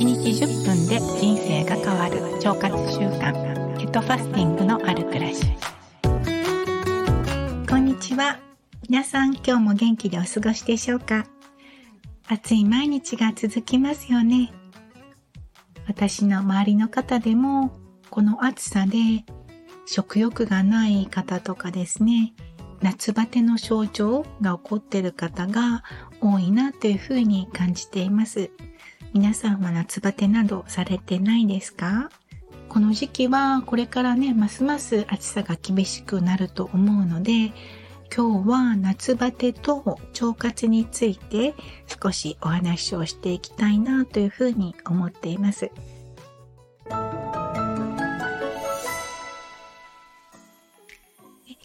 1日10分で人生が変わる腸活習慣ケトファスティングのある暮らし。こんにちは。皆さん今日も元気でお過ごしでしょうか？暑い毎日が続きますよね。私の周りの方でもこの暑さで食欲がない方とかですね夏バテの症状が起こっている方が多いなというふうに感じています。皆さんは夏バテなどされてないですか？この時期はこれからね、ますます暑さが厳しくなると思うので、今日は夏バテと腸活について少しお話をしていきたいなというふうに思っています。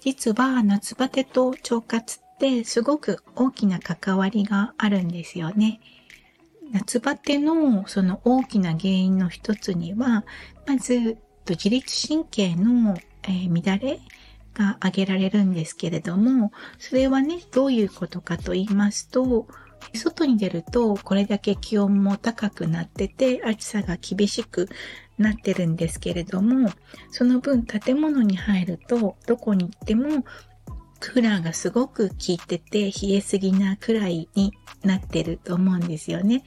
実は夏バテと腸活ってすごく大きな関わりがあるんですよね。夏バテのその大きな原因の一つには、まず自律神経の、え乱れが挙げられるんですけれども、それはね、どういうことかと言いますと、外に出るとこれだけ気温も高くなってて暑さが厳しくなってるんですけれども、その分建物に入るとどこに行ってもクーラーがすごく効いてて冷えすぎなくらいになってると思うんですよね。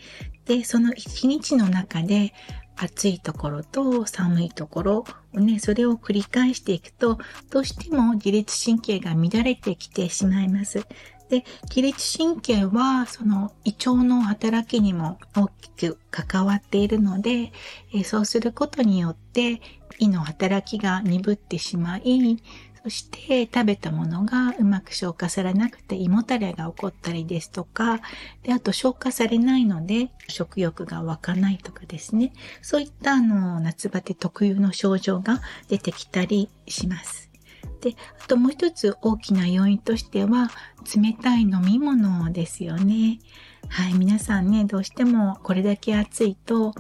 で、その一日の中で暑いところと寒いところをね、それを繰り返していくと、どうしても自律神経が乱れてきてしまいます。で、自律神経は、その胃腸の働きにも大きく関わっているので、えそうすることによって胃の働きが鈍ってしまい、そして食べたものがうまく消化されなくて胃もたれが起こったりですとか、で、あと消化されないので食欲が湧かないとかですね。そういったあの夏バテ特有の症状が出てきたりします。で、あともう一つ大きな要因としては冷たい飲み物ですよね。はい、皆さんね、どうしてもこれだけ暑いと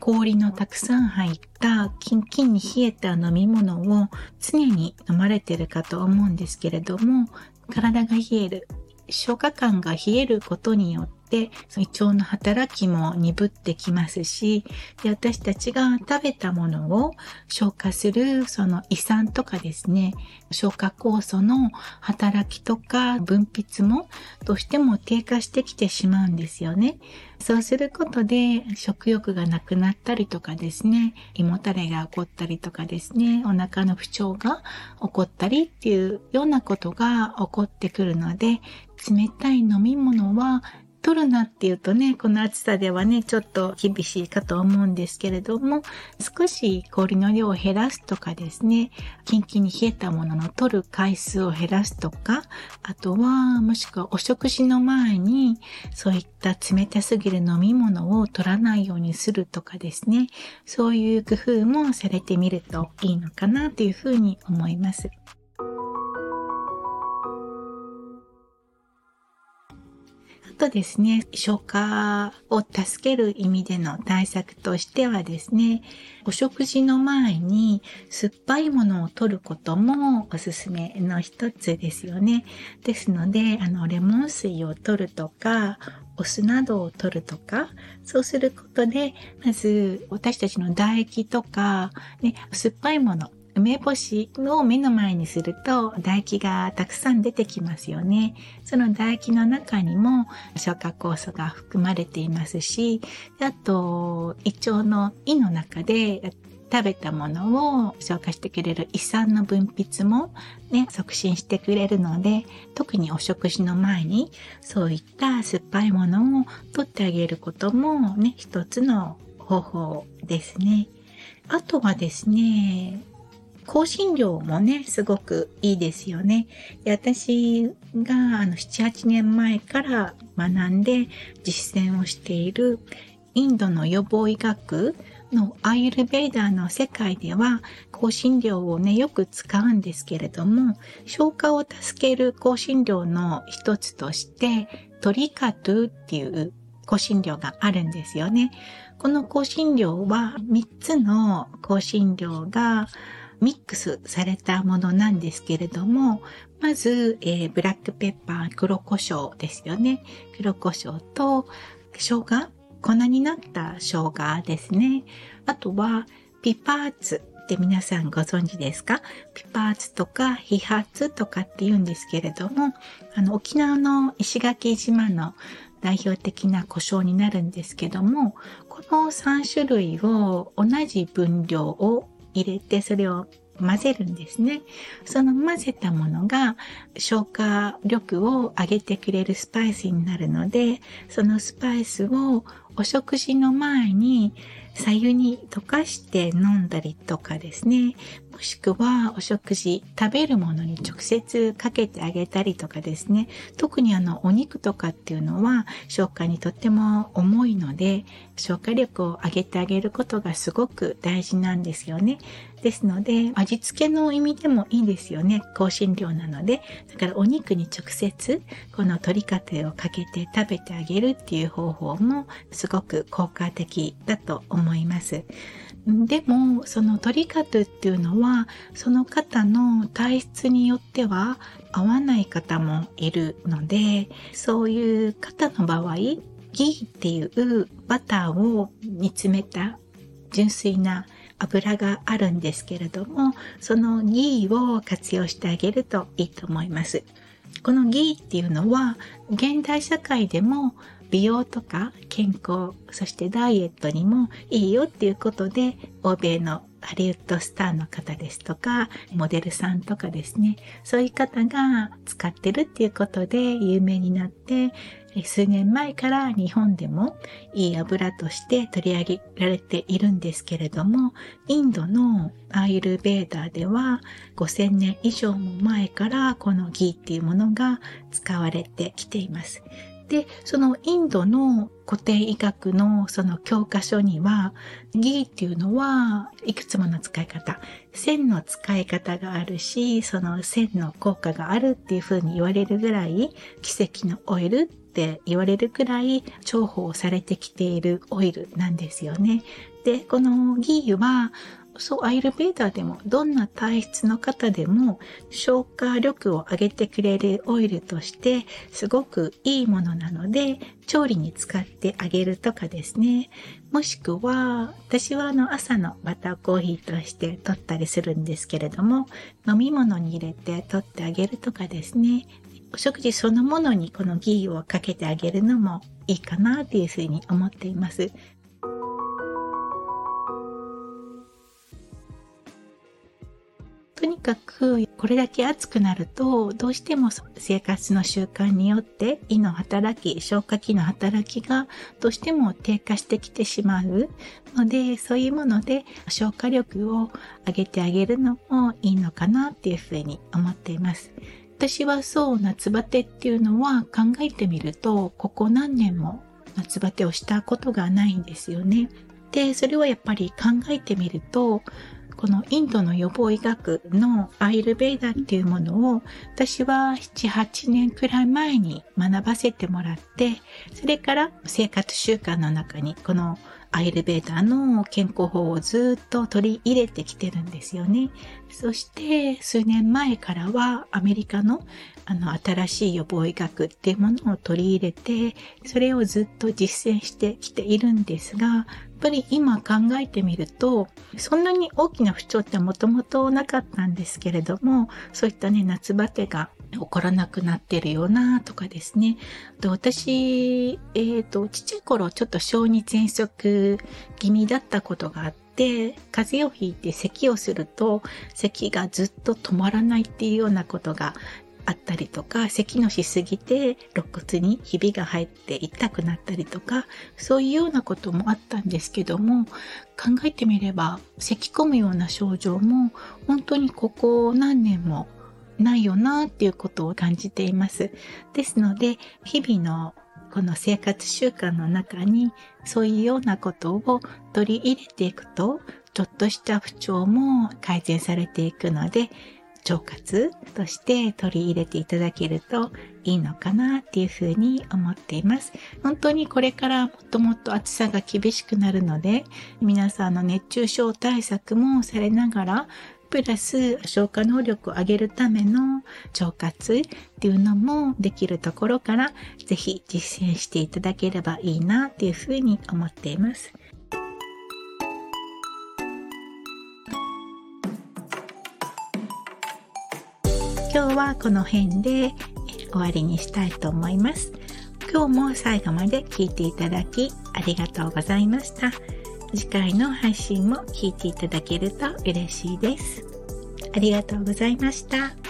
氷のたくさん入ったキンキンに冷えた飲み物を常に飲まれてるかと思うんですけれども、体が冷える、消化管が冷えることによって、胃腸の働きも鈍ってきますしで、私たちが食べたものを消化するその胃酸とかですね、消化酵素の働きとか分泌もどうしても低下してきてしまうんですよね。そうすることで食欲がなくなったりとかですね、胃もたれが起こったりとかですね、お腹の不調が起こったりっていうようなことが起こってくるので、冷たい飲み物は取るなっていうとね、この暑さではね、ちょっと厳しいかと思うんですけれども、少し氷の量を減らすとかですね、キンキンに冷えたものの取る回数を減らすとか、あとは、もしくはお食事の前に、そういった冷たすぎる飲み物を取らないようにするとかですね、そういう工夫もされてみるといいのかなというふうに思います。とですね、消化を助ける意味での対策としてはですね、お食事の前に酸っぱいものを取ることもおすすめの一つですよね。ですので、あの、レモン水を取るとか、お酢などを取るとか、そうすることで、まず私たちの唾液とか、ね、酸っぱいもの、梅干しを目の前にすると唾液がたくさん出てきますよね。その唾液の中にも消化酵素が含まれていますし、あと胃腸の胃の中で食べたものを消化してくれる胃酸の分泌もね、促進してくれるので、特にお食事の前にそういった酸っぱいものを取ってあげることもね、一つの方法ですね。あとはですね、香辛料もね、すごくいいですよね。で私があの7、8年前から学んで実践をしているインドの予防医学のアイルベーダーの世界では香辛料をね、よく使うんですけれども、消化を助ける香辛料の一つとして、トリカトゥっていう香辛料があるんですよね。この香辛料は3つの香辛料がミックスされたものなんですけれども、まず、えー、ブラックペッパー、黒胡椒ですよね。黒胡椒と生姜？粉になった生姜ですね。あとは、ピパーツって皆さんご存知ですか？ピパーツとかヒハツとかって言うんですけれども、あの、沖縄の石垣島の代表的な胡椒になるんですけども、この3種類を同じ分量を入れて、それを混ぜるんですね。その混ぜたものが消化力を上げてくれるスパイスになるので、そのスパイスをお食事の前に左右に溶かして飲んだりとかですね。もしくはお食事、食べるものに直接かけてあげたりとかですね。特にあのお肉とかっていうのは消化にとっても重いので、消化力を上げてあげることがすごく大事なんですよね。ですので、味付けの意味でもいいですよね。香辛料なので。だからお肉に直接この取り方をかけて食べてあげるっていう方法もすごく効果的だと思います。でも、その取り方っていうのは、その方の体質によっては合わない方もいるので、そういう方の場合、ギーっていうバターを煮詰めた純粋な油があるんですけれども、そのギーを活用してあげるといいと思います。このギーっていうのは、現代社会でも美容とか健康、そしてダイエットにもいいよっていうことで、欧米のハリウッドスターの方ですとか、モデルさんとかですね、そういう方が使ってるっていうことで有名になって、数年前から日本でもいい油として取り上げられているんですけれども、インドのアイルベーダーでは5000年以上も前からこのギーっていうものが使われてきています。で、そのインドの古典医学のその教科書には、ギーっていうのはいくつもの使い方、線の使い方があるし、その線の効果があるっていうふうに言われるぐらい、奇跡のオイルって言われるくらい重宝されてきているオイルなんですよね。で、このギーはそう、アイルベーダーでもどんな体質の方でも消化力を上げてくれるオイルとしてすごくいいものなので調理に使ってあげるとかですね。もしくは私はあの朝のバターコーヒーとして取ったりするんですけれども飲み物に入れて取ってあげるとかですね。お食事そのものにこのギーをかけてあげるのもいいかなというふうに思っています。とにかくこれだけ暑くなるとどうしても生活の習慣によって胃の働き消化器の働きがどうしても低下してきてしまうのでそういうもので消化力を上げてあげるのもいいのかなっていうふうに思っています。私はそう夏バテっていうのは考えてみるとここ何年も夏バテをしたことがないんですよね。で、それはやっぱり考えてみると、このインドの予防医学のアイルベーダっていうものを私は7、8年くらい前に学ばせてもらって、それから生活習慣の中にこのアイルベーダの健康法をずっと取り入れてきてるんですよね。そして数年前からはアメリカのあの新しい予防医学っていうものを取り入れて、それをずっと実践してきているんですが、っぱり今考えてみると、そんなに大きな不調ってもともとなかったんですけれども、そういったね、夏バテが起こらなくなってるよなとかですね。で私、え、ー、と、ちっちゃい頃ちょっと小児喘息気味だったことがあって、風邪をひいて咳をすると、咳がずっと止まらないっていうようなことがあったりとか、咳のしすぎて肋骨にひびが入って痛くなったりとか、そういうようなこともあったんですけども、考えてみれば、咳込むような症状も本当にここ何年もないよなっていうことを感じています。ですので、日々のこの生活習慣の中にそういうようなことを取り入れていくと、ちょっとした不調も改善されていくので、腸活として取り入れていただけるといいのかなっていうふうに思っています。本当にこれからもっともっと暑さが厳しくなるので、皆さんの熱中症対策もされながら、プラス消化能力を上げるための腸活っていうのもできるところからぜひ実践していただければいいなっていうふうに思っています。今日はこの辺で終わりにしたいと思います。今日も最後まで聞いていただきありがとうございました。次回の配信も聞いていただけると嬉しいです。ありがとうございました。